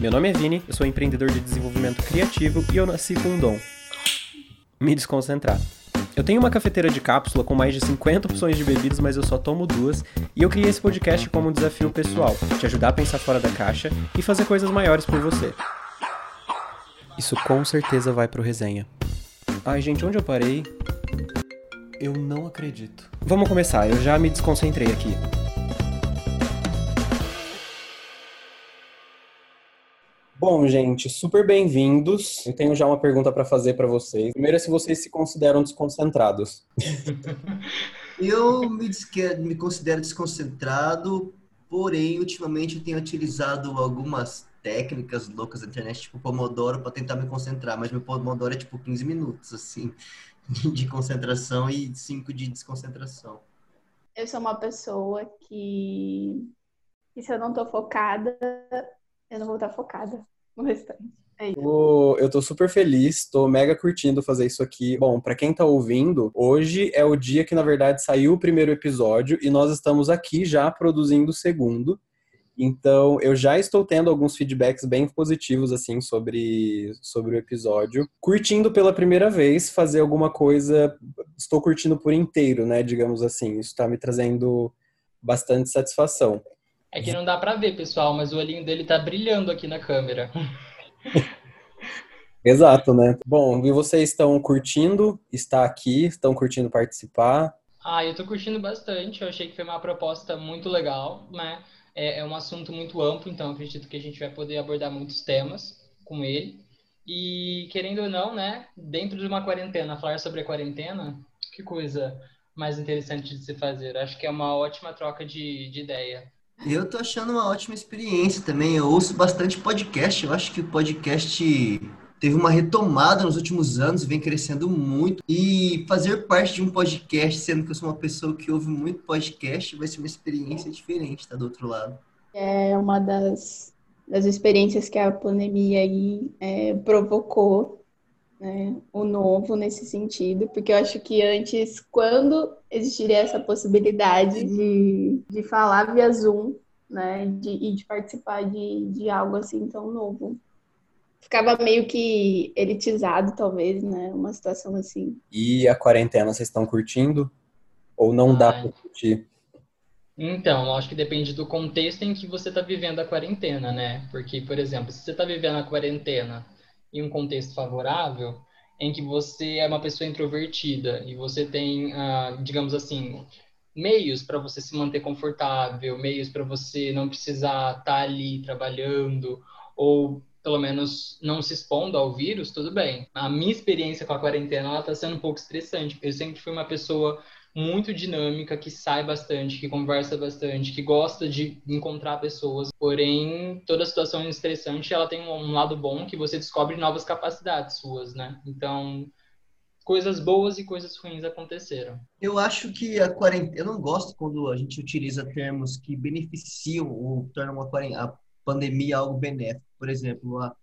Meu nome é Vini, eu sou empreendedor de desenvolvimento criativo e eu nasci com um dom: me desconcentrar. Eu tenho uma cafeteira de cápsula com mais de 50 opções de bebidas, mas eu só tomo duas, e eu criei esse podcast como um desafio pessoal, te ajudar a pensar fora da caixa e fazer coisas maiores por você. Isso com certeza vai pro resenha. Ai, gente, onde eu parei? Eu não acredito. Vamos começar, eu já me desconcentrei aqui. Bom, gente, super bem-vindos. Eu tenho já uma pergunta para fazer para vocês. Primeiro é se vocês se consideram desconcentrados. eu me, me considero desconcentrado, porém, ultimamente eu tenho utilizado algumas técnicas loucas da internet, tipo Pomodoro, para tentar me concentrar. Mas meu Pomodoro é tipo 15 minutos, assim, de concentração e 5 de desconcentração. Eu sou uma pessoa que, que se eu não tô focada, eu não vou estar focada no restante. É eu tô super feliz, tô mega curtindo fazer isso aqui. Bom, para quem tá ouvindo, hoje é o dia que na verdade saiu o primeiro episódio e nós estamos aqui já produzindo o segundo. Então, eu já estou tendo alguns feedbacks bem positivos assim sobre sobre o episódio. Curtindo pela primeira vez fazer alguma coisa, estou curtindo por inteiro, né, digamos assim. Isso tá me trazendo bastante satisfação. É que não dá para ver, pessoal, mas o olhinho dele tá brilhando aqui na câmera. Exato, né? Bom, e vocês estão curtindo estar aqui? Estão curtindo participar? Ah, eu tô curtindo bastante. Eu achei que foi uma proposta muito legal, né? É, é um assunto muito amplo, então acredito que a gente vai poder abordar muitos temas com ele. E querendo ou não, né? Dentro de uma quarentena, falar sobre a quarentena, que coisa mais interessante de se fazer. Acho que é uma ótima troca de, de ideia. Eu tô achando uma ótima experiência também. Eu ouço bastante podcast. Eu acho que o podcast teve uma retomada nos últimos anos, vem crescendo muito. E fazer parte de um podcast, sendo que eu sou uma pessoa que ouve muito podcast, vai ser uma experiência diferente, tá do outro lado. É uma das, das experiências que a pandemia aí é, provocou né, o novo nesse sentido, porque eu acho que antes, quando existiria essa possibilidade de, de falar via Zoom, né, de, e de participar de, de algo assim tão novo, ficava meio que elitizado, talvez, né, uma situação assim. E a quarentena, vocês estão curtindo? Ou não dá para curtir? Então, acho que depende do contexto em que você está vivendo a quarentena, né? Porque, por exemplo, se você está vivendo a quarentena em um contexto favorável, em que você é uma pessoa introvertida e você tem, ah, digamos assim, meios para você se manter confortável, meios para você não precisar estar tá ali trabalhando ou pelo menos não se expondo ao vírus, tudo bem. A minha experiência com a quarentena está sendo um pouco estressante. Eu sempre fui uma pessoa muito dinâmica, que sai bastante, que conversa bastante, que gosta de encontrar pessoas. Porém, toda situação estressante, ela tem um lado bom que você descobre novas capacidades suas, né? Então, coisas boas e coisas ruins aconteceram. Eu acho que a quarentena, eu não gosto quando a gente utiliza termos que beneficiam ou tornam a, a pandemia algo benéfico. Por exemplo, a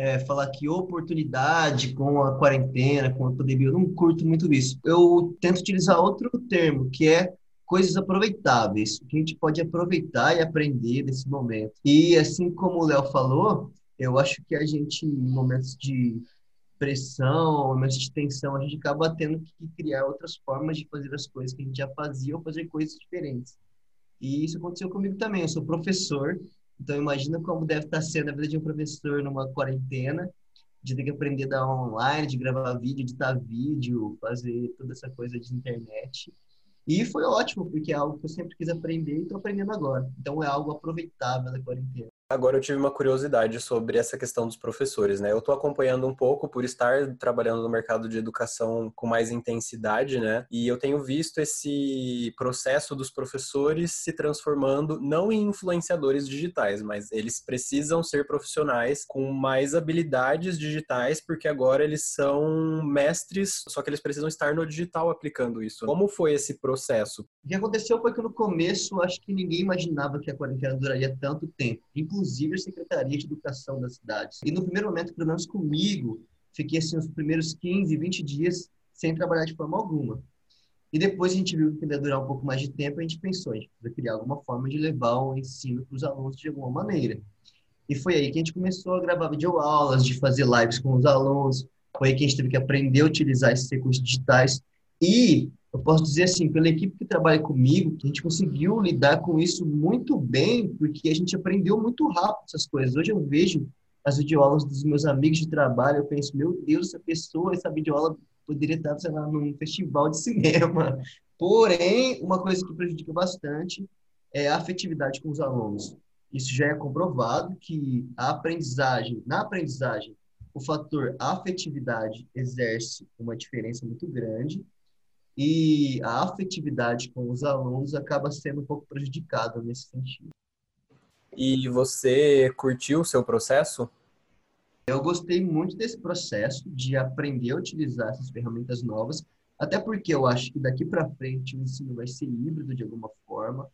é, falar que oportunidade com a quarentena, com a pandemia, eu não curto muito isso. Eu tento utilizar outro termo, que é coisas aproveitáveis, que a gente pode aproveitar e aprender nesse momento. E assim como o Léo falou, eu acho que a gente, em momentos de pressão, momentos de tensão, a gente acaba tendo que criar outras formas de fazer as coisas que a gente já fazia ou fazer coisas diferentes. E isso aconteceu comigo também. Eu sou professor então, imagina como deve estar sendo a vida de um professor numa quarentena, de ter que aprender a dar online, de gravar vídeo, editar vídeo, fazer toda essa coisa de internet. E foi ótimo, porque é algo que eu sempre quis aprender e estou aprendendo agora. Então, é algo aproveitável da quarentena. Agora eu tive uma curiosidade sobre essa questão dos professores, né? Eu estou acompanhando um pouco por estar trabalhando no mercado de educação com mais intensidade, né? E eu tenho visto esse processo dos professores se transformando não em influenciadores digitais, mas eles precisam ser profissionais com mais habilidades digitais, porque agora eles são mestres, só que eles precisam estar no digital aplicando isso. Como foi esse processo? O que aconteceu foi que no começo acho que ninguém imaginava que a quarentena duraria tanto tempo. Inclusive a Secretaria de Educação das cidades. E no primeiro momento, pelo menos comigo, fiquei assim os primeiros 15, 20 dias sem trabalhar de forma alguma. E depois a gente viu que ia durar um pouco mais de tempo, a gente pensou, a gente precisa criar alguma forma de levar o ensino para os alunos de alguma maneira. E foi aí que a gente começou a gravar videoaulas, de fazer lives com os alunos. Foi aí que a gente teve que aprender a utilizar esses recursos digitais. E eu posso dizer assim, pela equipe que trabalha comigo, a gente conseguiu lidar com isso muito bem, porque a gente aprendeu muito rápido essas coisas. Hoje eu vejo as videoaulas dos meus amigos de trabalho, eu penso, meu Deus, essa pessoa, essa videoaula poderia estar, sei lá, num festival de cinema. Porém, uma coisa que prejudica bastante é a afetividade com os alunos. Isso já é comprovado que a aprendizagem, na aprendizagem, o fator afetividade exerce uma diferença muito grande e a afetividade com os alunos acaba sendo um pouco prejudicada nesse sentido. E você curtiu o seu processo? Eu gostei muito desse processo de aprender a utilizar essas ferramentas novas, até porque eu acho que daqui para frente o ensino vai ser híbrido de alguma forma,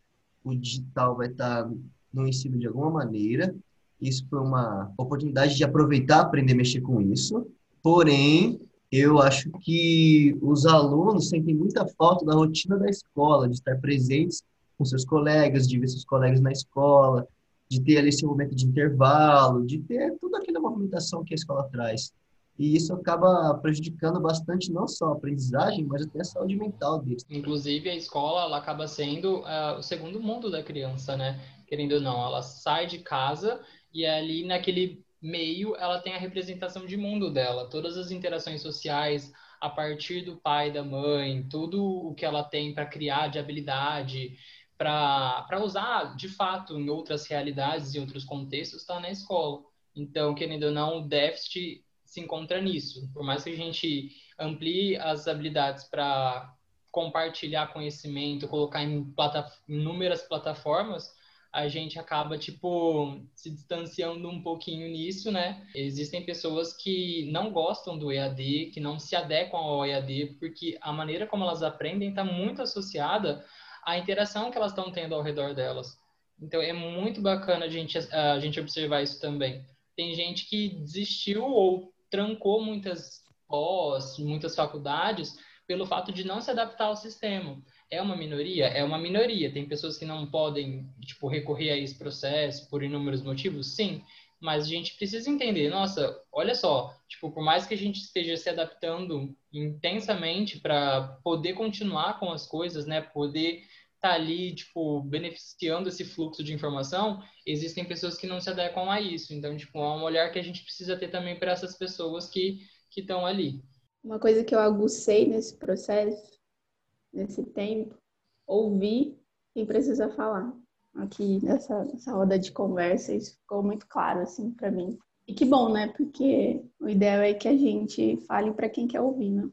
o digital vai estar no ensino de alguma maneira. Isso foi uma oportunidade de aproveitar, aprender a mexer com isso. Porém, eu acho que os alunos sentem muita falta da rotina da escola, de estar presentes com seus colegas, de ver seus colegas na escola, de ter ali esse momento de intervalo, de ter toda aquela movimentação que a escola traz. E isso acaba prejudicando bastante não só a aprendizagem, mas até a saúde mental deles. Inclusive, a escola ela acaba sendo uh, o segundo mundo da criança, né? Querendo ou não, ela sai de casa e ali naquele meio ela tem a representação de mundo dela, todas as interações sociais a partir do pai, da mãe, tudo o que ela tem para criar de habilidade, para usar de fato em outras realidades e outros contextos, está na escola. Então, querendo ou não, o déficit se encontra nisso. Por mais que a gente amplie as habilidades para compartilhar conhecimento, colocar em plata inúmeras plataformas, a gente acaba, tipo, se distanciando um pouquinho nisso, né? Existem pessoas que não gostam do EAD, que não se adequam ao EAD, porque a maneira como elas aprendem está muito associada a interação que elas estão tendo ao redor delas. Então é muito bacana a gente, a gente observar isso também. Tem gente que desistiu ou trancou muitas pós, muitas faculdades, pelo fato de não se adaptar ao sistema. É uma minoria? É uma minoria. Tem pessoas que não podem, tipo, recorrer a esse processo por inúmeros motivos? Sim. Mas a gente precisa entender, nossa, olha só, tipo, por mais que a gente esteja se adaptando intensamente para poder continuar com as coisas, né, poder tá ali, tipo, beneficiando esse fluxo de informação, existem pessoas que não se adequam a isso. Então, tipo, é um olhar que a gente precisa ter também para essas pessoas que estão ali. Uma coisa que eu agucei nesse processo, nesse tempo, ouvir quem precisa falar. Aqui nessa, nessa roda de conversa, isso ficou muito claro, assim, para mim. E que bom, né? Porque o ideal é que a gente fale para quem quer ouvir, né?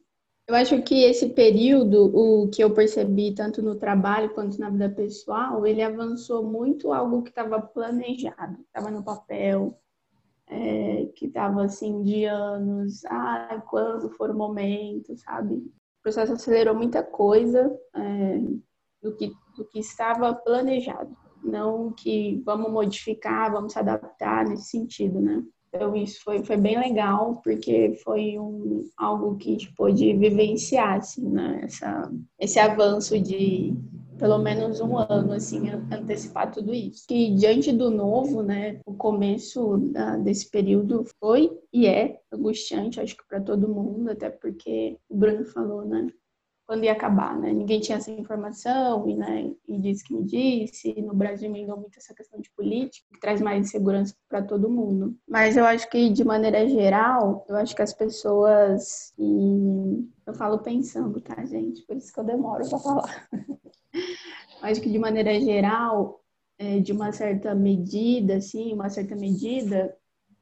Eu acho que esse período, o que eu percebi tanto no trabalho quanto na vida pessoal, ele avançou muito algo que estava planejado, estava no papel, é, que estava assim de anos, ah, quando for o momento, sabe? O processo acelerou muita coisa é, do, que, do que estava planejado, não que vamos modificar, vamos se adaptar nesse sentido, né? Então, isso foi, foi bem legal, porque foi um, algo que a gente pôde vivenciar, assim, né? Essa, esse avanço de pelo menos um ano, assim, antecipar tudo isso. Que diante do novo, né, o começo da, desse período foi e é angustiante, acho que para todo mundo, até porque o Bruno falou, né, quando ia acabar, né? Ninguém tinha essa informação e, né, e disse que me disse. No Brasil emendou muito essa questão de política, que traz mais insegurança para todo mundo. Mas eu acho que, de maneira geral, eu acho que as pessoas. E eu falo pensando, tá, gente? Por isso que eu demoro para falar. acho que, de maneira geral, é, de uma certa medida, assim, uma certa medida,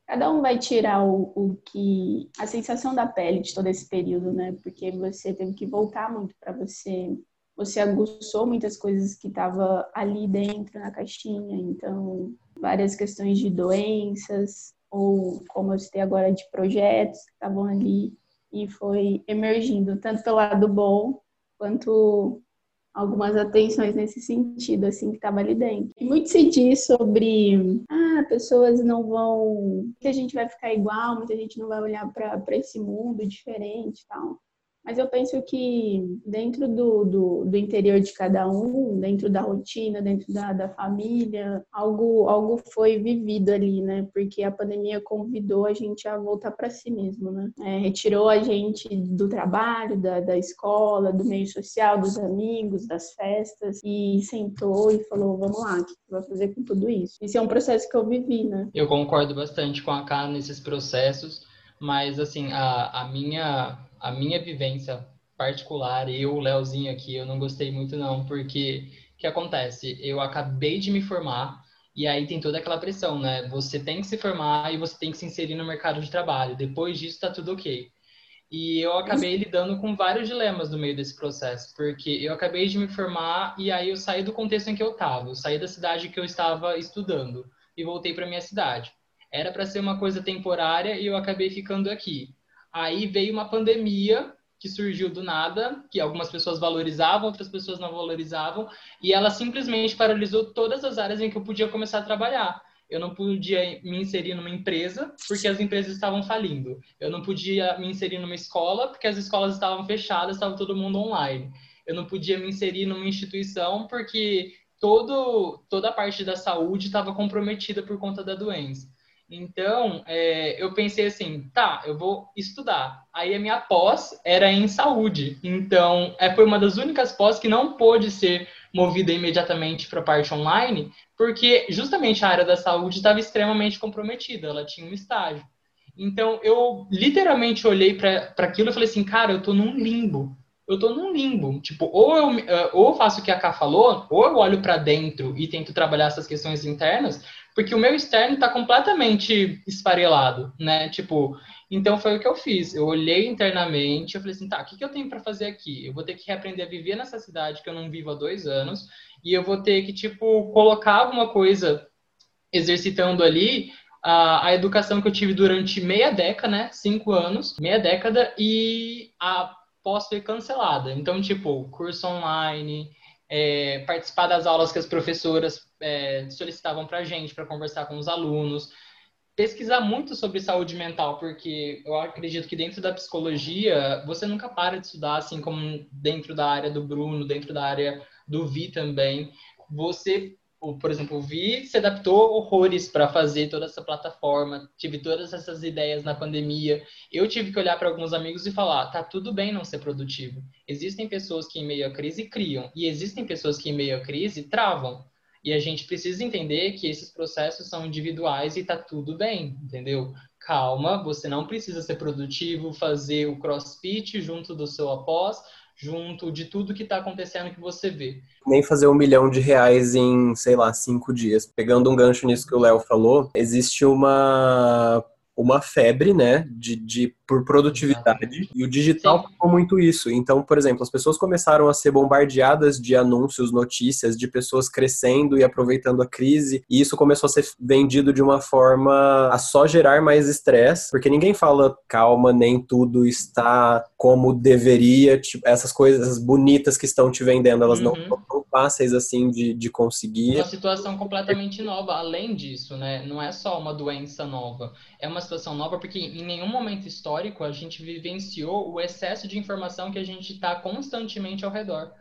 cada um vai tirar o, o que a sensação da pele de todo esse período, né? Porque você teve que voltar muito para você você aguçou muitas coisas que estavam ali dentro na caixinha, então várias questões de doenças ou como eu citei agora de projetos que estavam ali e foi emergindo tanto pelo lado bom quanto algumas atenções nesse sentido, assim, que estava ali dentro. E muito se diz sobre, ah, pessoas não vão, muita gente vai ficar igual, muita gente não vai olhar para esse mundo diferente tal. Mas eu penso que dentro do, do, do, interior de cada um, dentro da rotina, dentro da, da família, algo, algo foi vivido ali, né? Porque a pandemia convidou a gente a voltar para si mesmo, né? É, retirou a gente do trabalho, da, da escola, do meio social, dos amigos, das festas, e sentou e falou: vamos lá, o que vai fazer com tudo isso? Isso é um processo que eu vivi, né? Eu concordo bastante com a Ká nesses processos, mas assim, a, a minha a minha vivência particular, eu, Leozinho aqui, eu não gostei muito não, porque o que acontece? Eu acabei de me formar e aí tem toda aquela pressão, né? Você tem que se formar e você tem que se inserir no mercado de trabalho. Depois disso tá tudo ok. E eu acabei lidando com vários dilemas no meio desse processo, porque eu acabei de me formar e aí eu saí do contexto em que eu estava, eu saí da cidade que eu estava estudando e voltei para minha cidade. Era para ser uma coisa temporária e eu acabei ficando aqui. Aí veio uma pandemia que surgiu do nada, que algumas pessoas valorizavam, outras pessoas não valorizavam, e ela simplesmente paralisou todas as áreas em que eu podia começar a trabalhar. Eu não podia me inserir numa empresa porque as empresas estavam falindo. Eu não podia me inserir numa escola porque as escolas estavam fechadas, estava todo mundo online. Eu não podia me inserir numa instituição porque todo, toda a parte da saúde estava comprometida por conta da doença. Então, é, eu pensei assim, tá, eu vou estudar. Aí a minha pós era em saúde. Então, é, foi uma das únicas pós que não pôde ser movida imediatamente para a parte online, porque justamente a área da saúde estava extremamente comprometida, ela tinha um estágio. Então, eu literalmente olhei para aquilo e falei assim, cara, eu estou num limbo. Eu estou num limbo. Tipo, ou eu, é, ou eu faço o que a Ká falou, ou eu olho para dentro e tento trabalhar essas questões internas, porque o meu externo está completamente esfarelado, né? Tipo, então foi o que eu fiz. Eu olhei internamente, eu falei assim, tá, o que, que eu tenho para fazer aqui? Eu vou ter que reaprender a viver nessa cidade que eu não vivo há dois anos, e eu vou ter que, tipo, colocar alguma coisa exercitando ali a, a educação que eu tive durante meia década, né? Cinco anos, meia década, e a pós foi cancelada. Então, tipo, curso online, é, participar das aulas que as professoras é, solicitavam para a gente, para conversar com os alunos, pesquisar muito sobre saúde mental, porque eu acredito que dentro da psicologia você nunca para de estudar, assim como dentro da área do Bruno, dentro da área do Vi também. Você por exemplo, o Vi se adaptou horrores para fazer toda essa plataforma, tive todas essas ideias na pandemia. Eu tive que olhar para alguns amigos e falar: tá tudo bem não ser produtivo. Existem pessoas que, em meio à crise, criam, e existem pessoas que, em meio à crise, travam. E a gente precisa entender que esses processos são individuais e tá tudo bem, entendeu? Calma, você não precisa ser produtivo, fazer o crossfit junto do seu após, junto de tudo que está acontecendo que você vê. Nem fazer um milhão de reais em, sei lá, cinco dias. Pegando um gancho nisso que o Léo falou, existe uma uma febre, né, de, de por produtividade e o digital ficou muito isso. Então, por exemplo, as pessoas começaram a ser bombardeadas de anúncios, notícias de pessoas crescendo e aproveitando a crise, e isso começou a ser vendido de uma forma a só gerar mais estresse, porque ninguém fala calma, nem tudo está como deveria, tipo, essas coisas bonitas que estão te vendendo, elas uhum. não são fáceis assim de, de conseguir. Uma situação completamente nova, além disso, né? Não é só uma doença nova, é uma situação nova porque em nenhum momento histórico a gente vivenciou o excesso de informação que a gente está constantemente ao redor.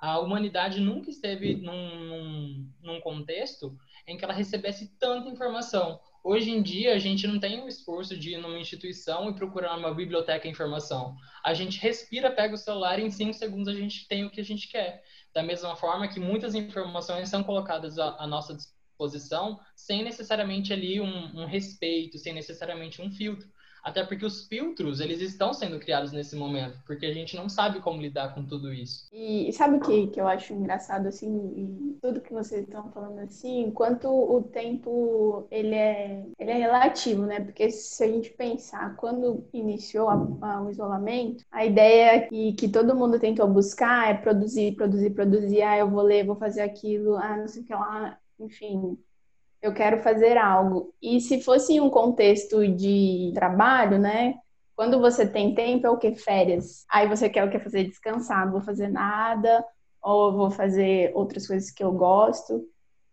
A humanidade nunca esteve num, num, num contexto em que ela recebesse tanta informação. Hoje em dia, a gente não tem o esforço de ir numa instituição e procurar uma biblioteca informação. A gente respira, pega o celular e em cinco segundos a gente tem o que a gente quer. Da mesma forma que muitas informações são colocadas à, à nossa disposição sem necessariamente ali um, um respeito, sem necessariamente um filtro. Até porque os filtros, eles estão sendo criados nesse momento, porque a gente não sabe como lidar com tudo isso. E sabe o que, que eu acho engraçado, assim, tudo que vocês estão falando, assim, enquanto o tempo, ele é, ele é relativo, né? Porque se a gente pensar, quando iniciou a, a, o isolamento, a ideia que, que todo mundo tentou buscar é produzir, produzir, produzir, ah, eu vou ler, vou fazer aquilo, ah, não sei o que lá, enfim, eu quero fazer algo. E se fosse um contexto de trabalho, né? Quando você tem tempo, é o que? Férias. Aí você quer o que? Fazer descansar, não vou fazer nada, ou vou fazer outras coisas que eu gosto.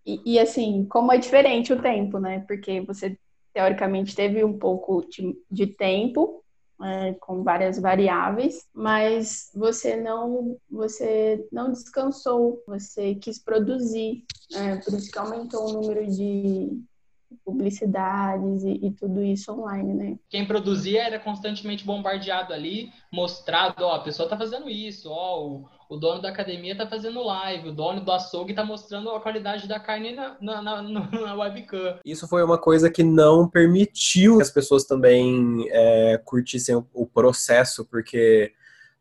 E, e, assim, como é diferente o tempo, né? Porque você, teoricamente, teve um pouco de, de tempo, é, com várias variáveis, mas você não você não descansou, você quis produzir, é, por isso que aumentou o número de publicidades e, e, tudo isso online, né? Quem produzia era constantemente bombardeado ali, mostrado, ó, a pessoa tá fazendo isso, ó, o, o dono da academia tá fazendo live, o dono do açougue tá mostrando a qualidade da carne na, na, na, na webcam. Isso foi uma coisa que não permitiu que as pessoas também é, curtissem o, o processo, porque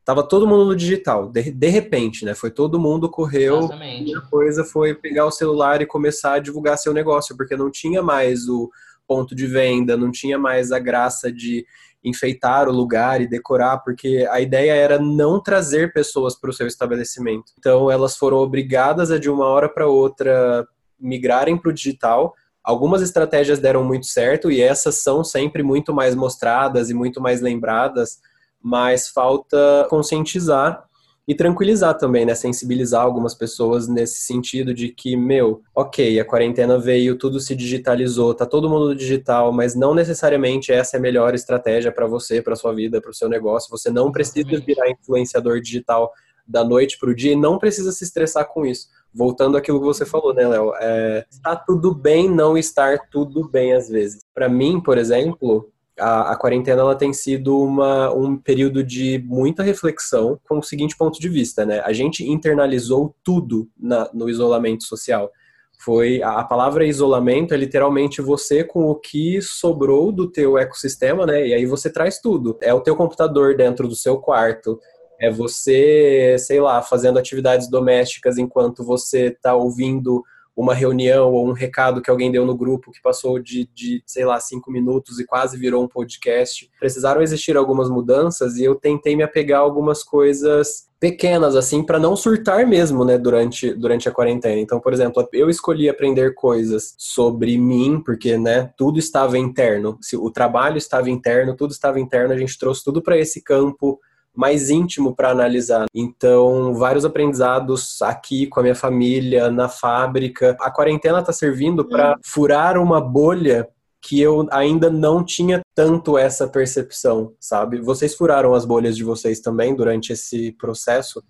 Tava todo mundo no digital, de, de repente, né? Foi todo mundo correu. Exatamente. A coisa foi pegar o celular e começar a divulgar seu negócio, porque não tinha mais o ponto de venda, não tinha mais a graça de enfeitar o lugar e decorar, porque a ideia era não trazer pessoas para o seu estabelecimento. Então elas foram obrigadas a de uma hora para outra migrarem para o digital. Algumas estratégias deram muito certo e essas são sempre muito mais mostradas e muito mais lembradas mas falta conscientizar e tranquilizar também, né? Sensibilizar algumas pessoas nesse sentido de que, meu, ok, a quarentena veio, tudo se digitalizou, tá todo mundo digital, mas não necessariamente essa é a melhor estratégia para você, para sua vida, para o seu negócio. Você não precisa virar influenciador digital da noite para o dia e não precisa se estressar com isso. Voltando àquilo que você falou, né, Léo? É, está tudo bem não estar tudo bem às vezes. Para mim, por exemplo, a, a, quarentena ela tem sido uma, um período de muita reflexão com o seguinte ponto de vista, né? A gente internalizou tudo na, no isolamento social. Foi a, a palavra isolamento é literalmente você com o que sobrou do teu ecossistema, né? E aí você traz tudo. É o teu computador dentro do seu quarto, é você, sei lá, fazendo atividades domésticas enquanto você está ouvindo uma reunião ou um recado que alguém deu no grupo que passou de, de, sei lá, cinco minutos e quase virou um podcast. Precisaram existir algumas mudanças e eu tentei me apegar a algumas coisas pequenas, assim, para não surtar mesmo, né, durante, durante a quarentena. Então, por exemplo, eu escolhi aprender coisas sobre mim, porque, né, tudo estava interno. Se o trabalho estava interno, tudo estava interno, a gente trouxe tudo para esse campo mais íntimo para analisar. Então, vários aprendizados aqui com a minha família, na fábrica. A quarentena está servindo para hum. furar uma bolha que eu ainda não tinha tanto essa percepção, sabe? Vocês furaram as bolhas de vocês também durante esse processo?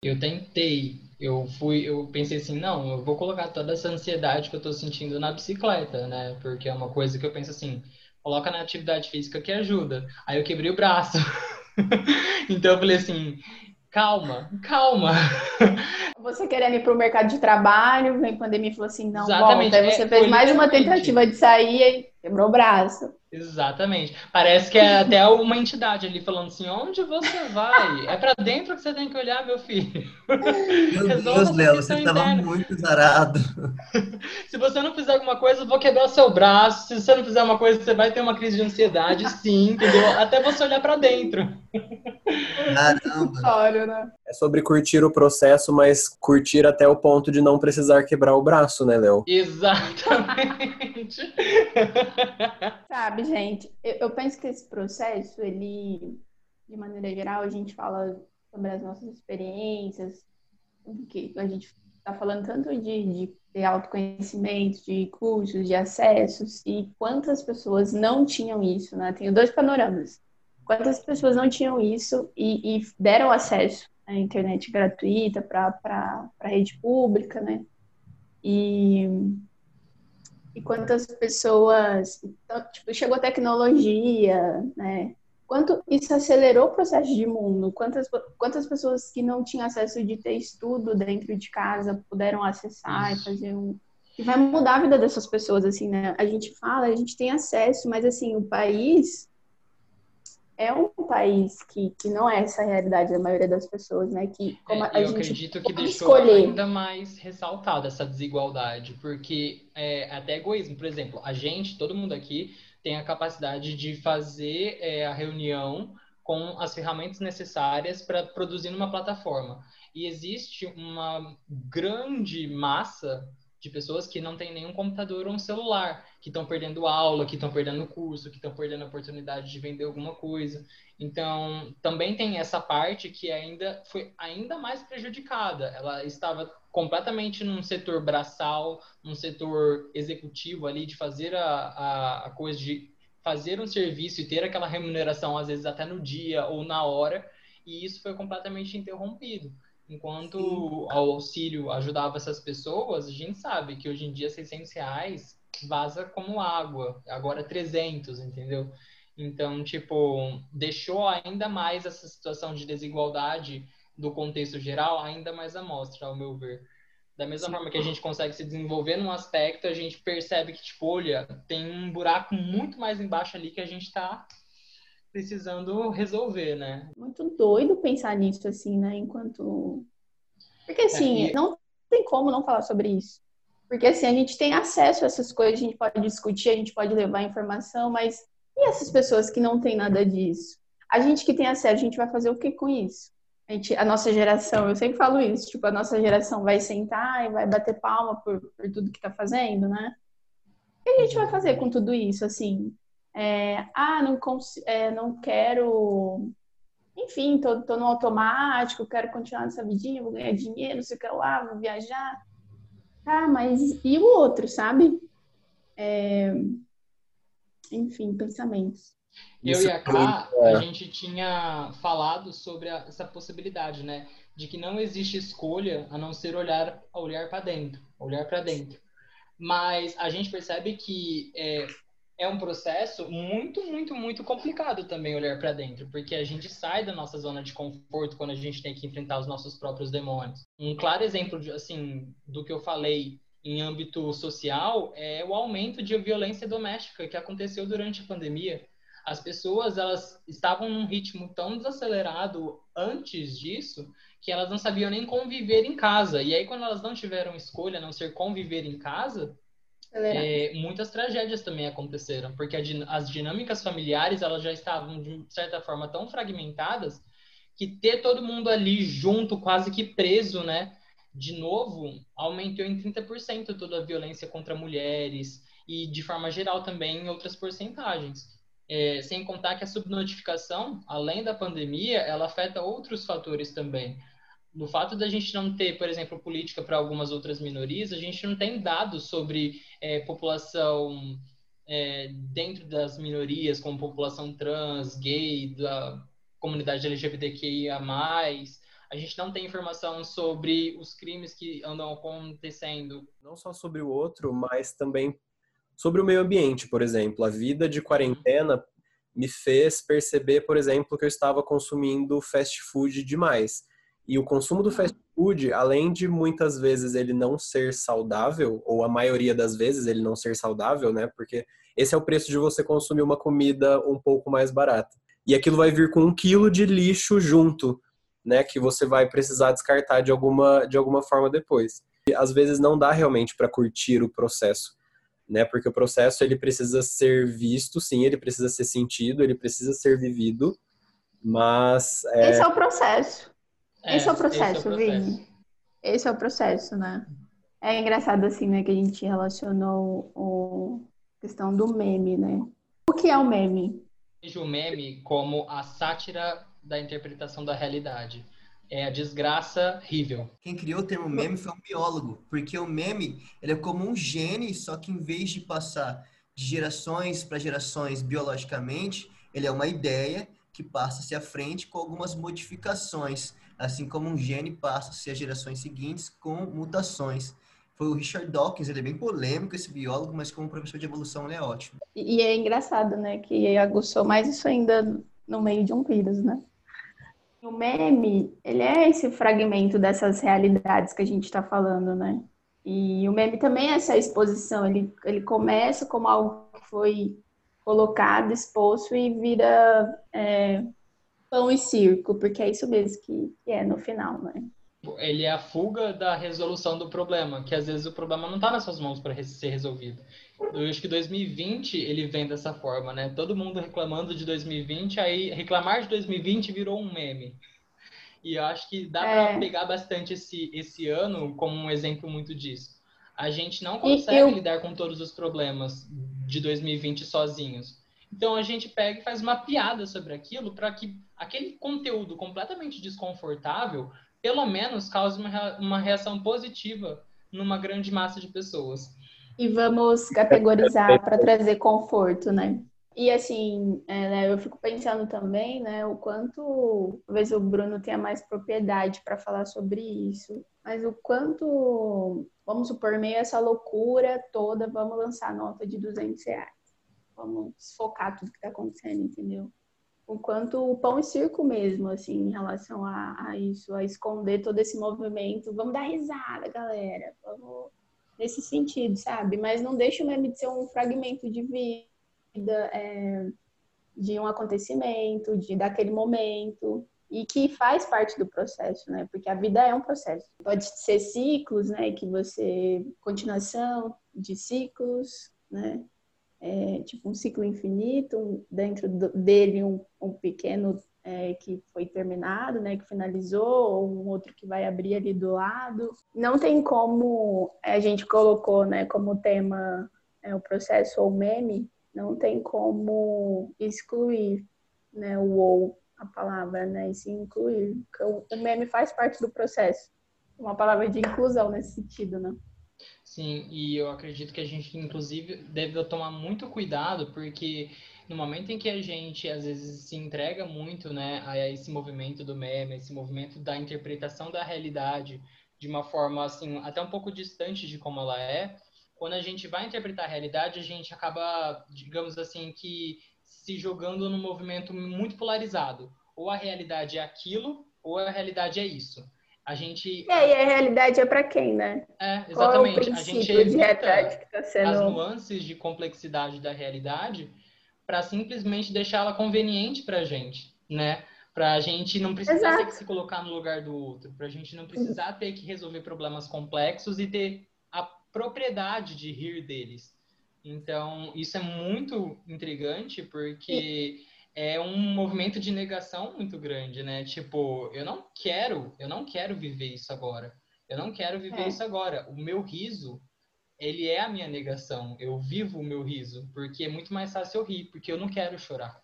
Eu tentei. Eu fui, eu pensei assim, não, eu vou colocar toda essa ansiedade que eu tô sentindo na bicicleta, né? Porque é uma coisa que eu penso assim, coloca na atividade física que ajuda. Aí eu quebrei o braço. então eu falei assim, calma, calma. Você querendo ir para o mercado de trabalho, vem pandemia e falou assim, não, Exatamente. volta. Aí você é, fez mais uma tentativa de sair e quebrou o braço. Exatamente. Parece que é até uma entidade ali falando assim: onde você vai? É para dentro que você tem que olhar, meu filho. Meu Deus, Léo, você estava muito zarado. Se você não fizer alguma coisa, eu vou quebrar seu braço. Se você não fizer uma coisa, você vai ter uma crise de ansiedade, sim, entendeu? Até você olhar para dentro. Caramba. Né? É sobre curtir o processo, mas curtir até o ponto de não precisar quebrar o braço, né, Léo? Exatamente. Sabe, gente, eu, eu, penso que esse processo, ele, de maneira geral, a gente fala sobre as nossas experiências, que a gente está falando tanto de, de autoconhecimento, de cursos, de acessos, e quantas pessoas não tinham isso, né? Tenho dois panoramas. Quantas pessoas não tinham isso e, e deram acesso à internet gratuita para a rede pública, né? E e quantas pessoas, então, tipo, chegou tecnologia, né? Quanto isso acelerou o processo de mundo? Quantas, quantas pessoas que não tinham acesso de ter estudo dentro de casa puderam acessar e fazer um. E vai mudar a vida dessas pessoas, assim, né? A gente fala, a gente tem acesso, mas, assim, o país é um país que, que não é essa a realidade da maioria das pessoas, né? Que como é, a eu gente acredito que deixou escolher. ainda mais ressaltada essa desigualdade, porque é até egoísmo. Por exemplo, a gente, todo mundo aqui, tem a capacidade de fazer é, a reunião com as ferramentas necessárias para produzir numa plataforma. E existe uma grande massa de pessoas que não têm nenhum computador ou um celular, que estão perdendo aula, que estão perdendo curso, que estão perdendo a oportunidade de vender alguma coisa. Então, também tem essa parte que ainda foi ainda mais prejudicada. Ela estava completamente num setor braçal, num setor executivo ali de fazer a, a, a coisa de fazer um serviço e ter aquela remuneração, às vezes até no dia ou na hora, e isso foi completamente interrompido. Enquanto Sim. o auxílio ajudava essas pessoas, a gente sabe que hoje em dia 600 reais vaza como água, agora 300, entendeu? Então, tipo, deixou ainda mais essa situação de desigualdade do contexto geral ainda mais à mostra, ao meu ver. Da mesma Sim. forma que a gente consegue se desenvolver num aspecto, a gente percebe que, tipo, olha, tem um buraco muito mais embaixo ali que a gente está precisando resolver, né? Muito doido pensar nisso, assim, né? Enquanto. Porque, assim, é, não tem como não falar sobre isso. Porque, assim, a gente tem acesso a essas coisas, a gente pode discutir, a gente pode levar informação, mas e essas pessoas que não têm nada disso? A gente que tem acesso, a gente vai fazer o que com isso? A, gente, a nossa geração, eu sempre falo isso, tipo, a nossa geração vai sentar e vai bater palma por, por tudo que tá fazendo, né? O que a gente vai fazer com tudo isso, assim? É, ah, não, é, não quero. Enfim, tô, tô no automático, quero continuar nessa vidinha, vou ganhar dinheiro, não sei o que lá, vou viajar. Ah, mas e o outro, sabe? É, enfim, pensamentos. Eu e a Ká, a é. gente tinha falado sobre a, essa possibilidade, né? De que não existe escolha a não ser olhar olhar para dentro, olhar para dentro. Mas a gente percebe que é, é um processo muito, muito, muito complicado também olhar para dentro, porque a gente sai da nossa zona de conforto quando a gente tem que enfrentar os nossos próprios demônios. Um claro exemplo de, assim do que eu falei em âmbito social é o aumento de violência doméstica que aconteceu durante a pandemia as pessoas elas estavam num ritmo tão desacelerado antes disso que elas não sabiam nem conviver em casa. E aí, quando elas não tiveram escolha, a não ser conviver em casa, é, muitas tragédias também aconteceram, porque as dinâmicas familiares elas já estavam, de certa forma, tão fragmentadas que ter todo mundo ali junto, quase que preso, né? De novo, aumentou em 30% toda a violência contra mulheres e, de forma geral, também em outras porcentagens. É, sem contar que a subnotificação, além da pandemia, ela afeta outros fatores também. No fato da gente não ter, por exemplo, política para algumas outras minorias, a gente não tem dados sobre é, população é, dentro das minorias, como população trans, gay, da comunidade LGBTQIA+. A gente não tem informação sobre os crimes que andam acontecendo. Não só sobre o outro, mas também Sobre o meio ambiente, por exemplo, a vida de quarentena me fez perceber, por exemplo, que eu estava consumindo fast food demais. E o consumo do fast food, além de muitas vezes ele não ser saudável, ou a maioria das vezes ele não ser saudável, né? Porque esse é o preço de você consumir uma comida um pouco mais barata. E aquilo vai vir com um quilo de lixo junto, né? Que você vai precisar descartar de alguma, de alguma forma depois. E às vezes não dá realmente para curtir o processo né? Porque o processo ele precisa ser visto, sim, ele precisa ser sentido, ele precisa ser vivido, mas é... esse é o processo. É, esse é o processo, é Vini. Esse é o processo, né? É engraçado assim, né, que a gente relacionou a questão do meme, né? O que é o meme? Vejo o meme como a sátira da interpretação da realidade é a desgraça rível. Quem criou o termo meme foi um biólogo, porque o meme ele é como um gene, só que em vez de passar de gerações para gerações biologicamente, ele é uma ideia que passa-se à frente com algumas modificações, assim como um gene passa-se às gerações seguintes com mutações. Foi o Richard Dawkins, ele é bem polêmico, esse biólogo, mas como professor de evolução ele é ótimo. E é engraçado, né, que aguçou mais isso ainda no meio de um vírus, né? O meme, ele é esse fragmento dessas realidades que a gente está falando, né? E o meme também é essa exposição, ele, ele começa como algo que foi colocado, exposto e vira é, pão e circo, porque é isso mesmo que, é no final, né? Ele é a fuga da resolução do problema, que às vezes o problema não está nas suas mãos para ser resolvido. Eu acho que 2020 ele vem dessa forma, né? Todo mundo reclamando de 2020, aí reclamar de 2020 virou um meme. E eu acho que dá é. para pegar bastante esse, esse ano como um exemplo muito disso. A gente não consegue eu... lidar com todos os problemas de 2020 sozinhos. Então a gente pega e faz uma piada sobre aquilo para que aquele conteúdo completamente desconfortável, pelo menos, cause uma, reação positiva numa grande massa de pessoas e vamos categorizar para trazer conforto, né? E assim, é, né, eu fico pensando também, né, o quanto, talvez o Bruno tenha mais propriedade para falar sobre isso, mas o quanto, vamos supor, meio essa loucura toda, vamos lançar nota de 200 reais. Vamos focar tudo que está acontecendo, entendeu? O quanto o pão e circo mesmo, assim, em relação a, a isso, a esconder todo esse movimento. Vamos dar risada, galera. Vamos nesse sentido, sabe? Mas não deixa o meme de ser um fragmento de vida é, de um acontecimento, de daquele momento e que faz parte do processo, né? Porque a vida é um processo. Pode ser ciclos, né? Que você continuação de ciclos, né? É, tipo um ciclo infinito, dentro do, dele um, um pequeno é, que foi terminado, né, que finalizou, ou um outro que vai abrir ali do lado. Não tem como a gente colocou, né, como tema é, o processo ou meme, não tem como excluir, né, o ou, a palavra, né, e se incluir. O meme faz parte do processo. Uma palavra de inclusão nesse sentido, né? Sim, e eu acredito que a gente, inclusive, deve tomar muito cuidado, porque no momento em que a gente, às vezes, se entrega muito né, a esse movimento do meme, esse movimento da interpretação da realidade de uma forma, assim, até um pouco distante de como ela é, quando a gente vai interpretar a realidade, a gente acaba, digamos assim, que se jogando num movimento muito polarizado. Ou a realidade é aquilo, ou a realidade é isso. A gente. É, e a realidade é para quem, né? É, exatamente. É a gente evita tá sendo... as nuances de complexidade da realidade para simplesmente deixá-la conveniente para a gente, né? Para a gente não precisar Exato. ter que se colocar no lugar do outro, para a gente não precisar ter que resolver problemas complexos e ter propriedade de rir deles. Então, isso é muito intrigante porque é um movimento de negação muito grande, né? Tipo, eu não quero, eu não quero viver isso agora. Eu não quero viver É. isso agora. O meu riso, ele é a minha negação. Eu vivo o meu riso, porque é muito mais fácil eu rir, porque eu não quero chorar.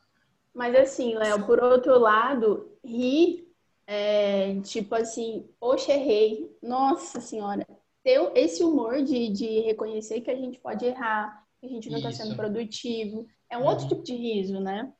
Mas assim, Léo, por outro lado, rir, é, tipo assim, poxa, errei. Nossa senhora, ter esse humor de, de reconhecer que a gente pode errar, que a gente não está sendo produtivo, é um Uhum. outro tipo de riso, né?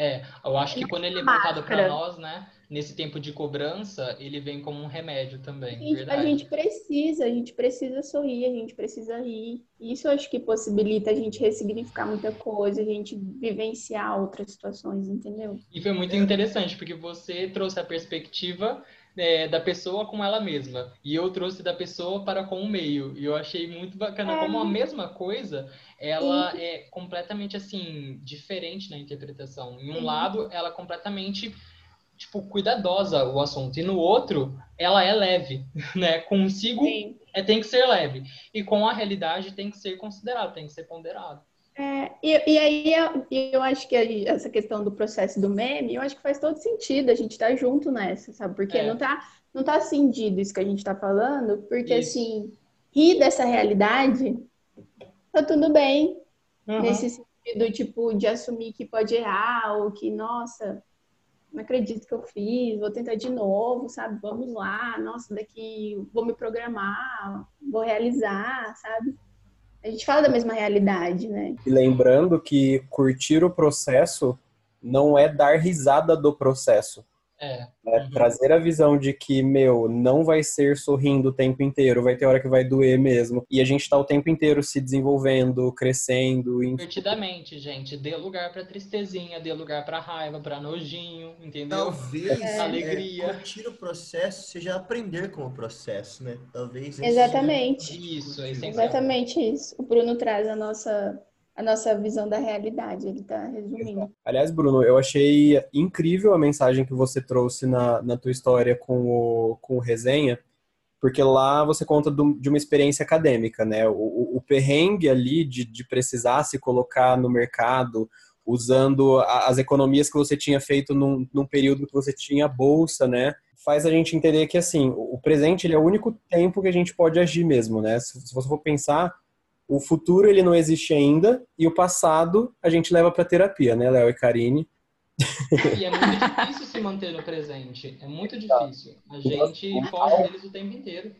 É, eu acho que quando ele é voltado para nós, né, nesse tempo de cobrança, ele vem como um remédio também, A gente, a gente precisa, a gente precisa sorrir, a gente precisa rir. Isso eu acho que possibilita a gente ressignificar muita coisa, a gente vivenciar outras situações, entendeu? E foi muito interessante, porque você trouxe a perspectiva é, da pessoa com ela mesma, e eu trouxe da pessoa para com o meio. E eu achei muito bacana É. como a mesma coisa, ela é completamente assim diferente na interpretação. Em um Sim. lado, ela é completamente tipo cuidadosa o assunto, e no outro, ela é leve, né? Consigo Sim. é, tem que ser leve. E com a realidade tem que ser considerado, tem que ser ponderado. É, e, e aí eu, eu acho que a- essa questão do processo do meme, eu acho que faz todo sentido a gente tá junto nessa, sabe? Porque É. não tá, não tá cindido isso que a gente tá falando, porque Isso. assim, rir dessa realidade, tá tudo bem, Uhum. nesse sentido, tipo, de assumir que pode errar, ou que, nossa, não acredito que eu fiz, vou tentar de novo, sabe? Vamos lá, nossa, daqui vou me programar, vou realizar, sabe? A gente fala da mesma realidade, né? E lembrando que curtir o processo não é dar risada do processo. É. É Uhum. trazer a visão de que, meu, não vai ser sorrindo o tempo inteiro, vai ter hora que vai doer mesmo. E a gente tá o tempo inteiro se desenvolvendo, crescendo. Divertidamente, gente. Dê lugar pra tristezinha, dê lugar pra raiva, pra nojinho, entendeu? Talvez É. Alegria. é, curtir o processo seja aprender com o processo, né? Talvez Exatamente. Isso, é essencial. Exatamente isso. O Bruno traz a nossa, a nossa visão da realidade, ele tá resumindo. Aliás, Bruno, eu achei incrível a mensagem que você trouxe na, na tua história com o, com o Resenha, porque lá você conta do- de uma experiência acadêmica, né? O, o- perrengue ali de, de precisar se colocar no mercado, usando as economias que você tinha feito num, num período que você tinha bolsa, né? Faz a gente entender que, assim, o presente ele é o único tempo que a gente pode agir mesmo, né? Se, se você for pensar, o futuro ele não existe ainda e o passado a gente leva para terapia, né, Léo e Karine? E é muito difícil se manter no presente. É muito difícil. A gente foge deles o tempo inteiro.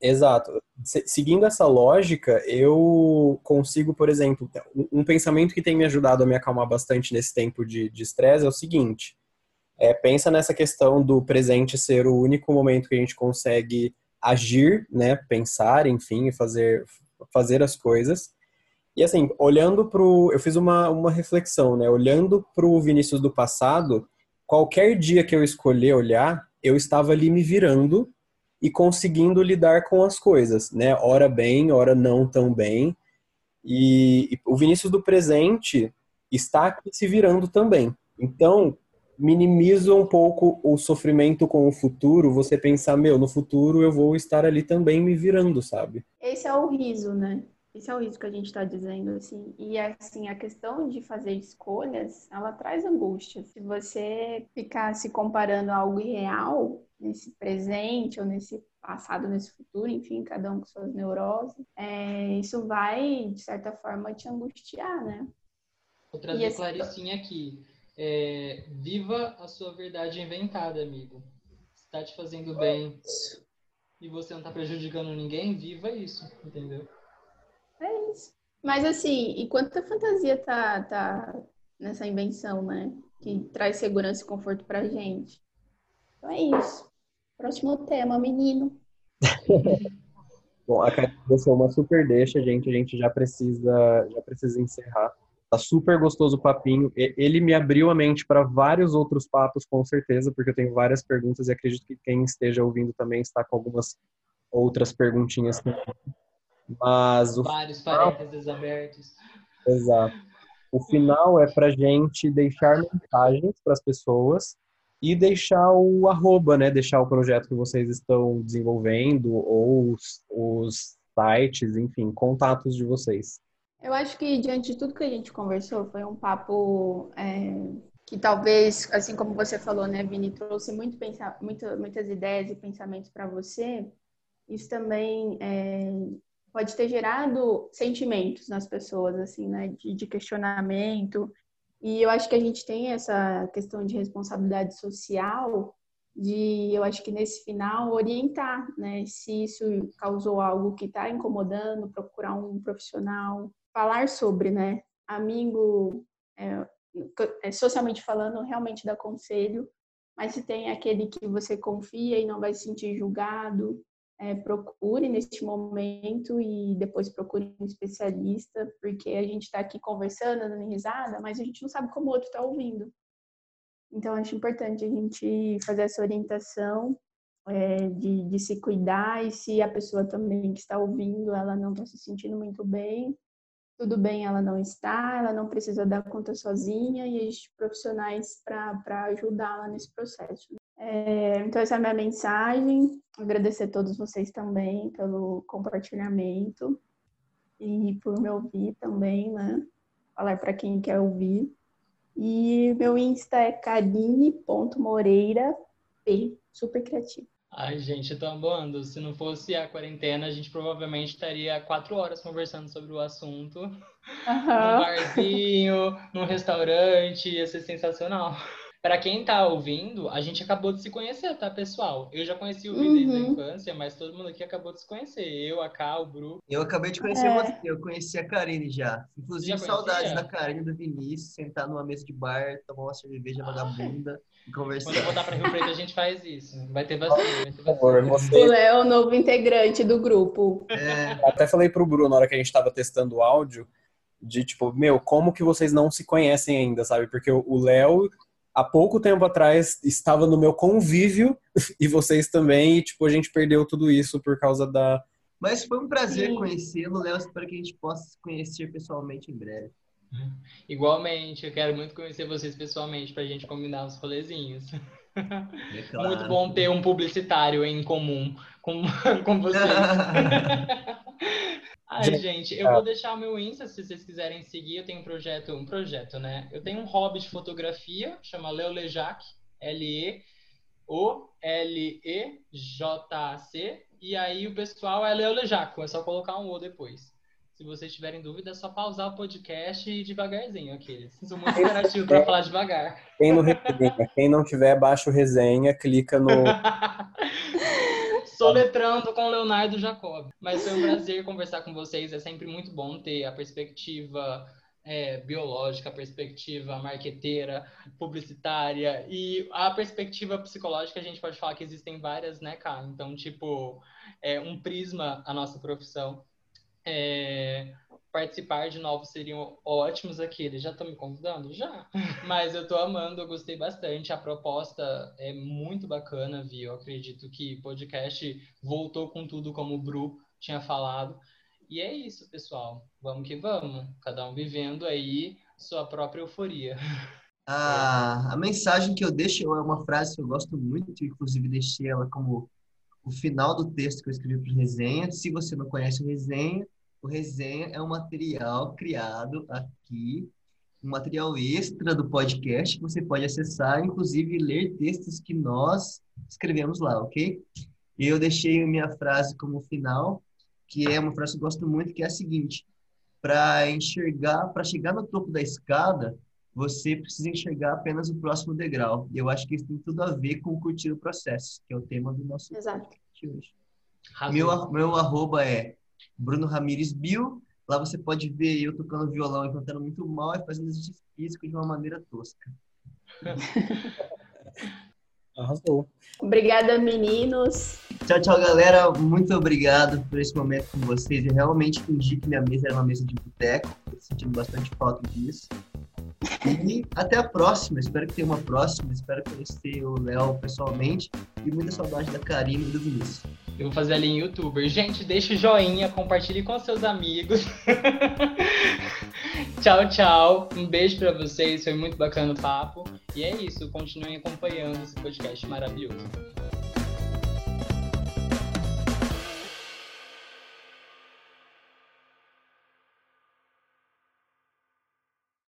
Exato. seguindo essa lógica, eu consigo, por exemplo, um pensamento que tem me ajudado a me acalmar bastante nesse tempo de estresse é o seguinte: é, pensa nessa questão do presente ser o único momento que a gente consegue agir, né, pensar, enfim, fazer fazer as coisas. E assim, olhando pro, eu fiz uma, uma reflexão, né, olhando pro Vinícius do passado, qualquer dia que eu escolher olhar, eu estava ali me virando e conseguindo lidar com as coisas, né? Ora bem, ora não tão bem. E, e o Vinícius do presente está se virando também. Então, minimiza um pouco o sofrimento com o futuro, você pensar, meu, no futuro eu vou estar ali também me virando, sabe? Esse é o riso, né? Esse é o risco que a gente está dizendo, assim. E, assim, a questão de fazer escolhas, ela traz angústia. Se você ficar se comparando a algo irreal, nesse presente ou nesse passado, nesse futuro, enfim, cada um com suas neuroses, é, isso vai, de certa forma, te angustiar, né? Vou trazer esse... Claricinha aqui. É, viva a sua verdade inventada, amigo. Se está te fazendo bem e você não está prejudicando ninguém, viva isso, entendeu? É isso. Mas assim, e quanta fantasia tá, tá nessa invenção, né? Que traz segurança e conforto pra gente. Então é isso. Próximo tema, menino. Bom, a Karine deixou uma super deixa, gente. A gente já precisa, já precisa encerrar. Tá super gostoso o papinho. Ele me abriu a mente para vários outros papos, com certeza, porque eu tenho várias perguntas e acredito que quem esteja ouvindo também está com algumas outras perguntinhas. Mas o Vários final... parênteses abertos. Exato. O final é para gente deixar mensagens para as pessoas e deixar o arroba, né? Deixar o projeto que vocês estão desenvolvendo ou os, os sites, enfim, contatos de vocês. Eu acho que diante de tudo que a gente conversou, foi um papo é, que talvez, assim como você falou, né, Vini, trouxe muito pensa muito, muitas ideias e pensamentos para você. Isso também é, pode ter gerado sentimentos nas pessoas, assim, né, de, de, questionamento. E eu acho que a gente tem essa questão de responsabilidade social, de, eu acho que nesse final, orientar, né, se isso causou algo que está incomodando, procurar um profissional, falar sobre, né, amigo, é, é, socialmente falando, realmente dá conselho, mas se tem aquele que você confia e não vai se sentir julgado, é, procure neste momento e depois procure um especialista, porque a gente está aqui conversando, dando risada, mas a gente não sabe como o outro está ouvindo. Então, acho importante a gente fazer essa orientação é, de, de se cuidar e se a pessoa também que está ouvindo, ela não está se sentindo muito bem, tudo bem, ela não está, ela não precisa dar conta sozinha e existe profissionais para ajudá-la nesse processo. É, então, essa é a minha mensagem. Agradecer a todos vocês também pelo compartilhamento e por me ouvir também, né? Falar para quem quer ouvir. E meu Insta é carine.moreira P, super criativo. Ai, gente, eu tô amando. Se não fosse a quarentena, a gente provavelmente estaria quatro horas conversando sobre o assunto. Uhum. Num barzinho, num restaurante, ia ser sensacional. Para quem tá ouvindo, a gente acabou de se conhecer, tá, pessoal? Eu já conheci o Vini uhum. desde a infância, mas todo mundo aqui acabou de se conhecer. Eu, a Ká, o Bru. Eu acabei de conhecer é. você, eu conheci a Karine já. Inclusive, já saudades da Karine do Vinícius, sentar numa mesa de bar, tomar uma cerveja vagabunda conversar. Quando eu voltar pra Rio Preto, a gente faz isso. Vai ter. Você... O Léo é o novo integrante do grupo. É. Até falei pro Bruno na hora que a gente tava testando o áudio, de tipo, meu, como que vocês não se conhecem ainda, sabe? Porque o Léo há pouco tempo atrás estava no meu convívio e vocês também, e, tipo, a gente perdeu tudo isso por causa da. Mas foi um prazer conhecê-lo, Léo. Espero que a gente possa se conhecer pessoalmente em breve. Igualmente, eu quero muito conhecer vocês pessoalmente para a gente combinar os rolezinhos. É claro. Muito bom ter um publicitário em comum com, com vocês. Ai, gente, eu vou deixar o meu Insta se vocês quiserem seguir. Eu tenho um projeto, um projeto, né? Eu tenho um hobby de fotografia, chama Leo Lejac, L-E-O-L-E-J-A-C. E aí o pessoal é Leo Lejaco, é só colocar um O depois. Se vocês tiverem dúvida, é só pausar o podcast e devagarzinho aqueles. Sou muito interativo para falar devagar. Quem não resenha, quem não tiver, baixa o resenha, clica no. soletrando com Leonardo Jacob. Mas foi um prazer conversar com vocês. É sempre muito bom ter a perspectiva é, biológica, a perspectiva marqueteira, publicitária e a perspectiva psicológica, a gente pode falar que existem várias, né, cara? Então, tipo, é um prisma a nossa profissão. É, participar de novo seriam ótimos aqui. Eles já estão me convidando? Já. Mas eu estou amando, eu gostei bastante. A proposta é muito bacana, Vi. Eu acredito que podcast voltou com tudo, como o Bru tinha falado. E é isso, pessoal. Vamos que vamos. Cada um vivendo aí sua própria euforia. A, a mensagem que eu deixo é uma frase que eu gosto muito, inclusive deixei ela como o final do texto que eu escrevi para resenha. Se você não conhece o resenha, o resenha é um material criado aqui, um material extra do podcast que você pode acessar, inclusive ler textos que nós escrevemos lá, ok? E eu deixei minha frase como final, que é uma frase que eu gosto muito, que é a seguinte: para enxergar, para chegar no topo da escada, você precisa enxergar apenas o próximo degrau. E eu acho que isso tem tudo a ver com curtir o processo, que é o tema do nosso Exato. de hoje. Meu, meu arroba é Bruno Ramires Bio. Lá você pode ver eu tocando violão e cantando muito mal e fazendo exercício físico de uma maneira tosca. Arrasou. Obrigada, meninos. Tchau, tchau, galera. Muito obrigado por esse momento com vocês. Eu realmente fingi que minha mesa era uma mesa de boteco. Sentindo bastante falta disso. E até a próxima. Espero que tenha uma próxima. Espero conhecer o Léo pessoalmente. E muita saudade da Karina e do Vinícius. Eu vou fazer ali em youtuber. Gente, deixa o joinha, compartilhe com seus amigos. tchau, tchau. Um beijo para vocês. Foi muito bacana o papo. E é isso. Continuem acompanhando esse podcast maravilhoso.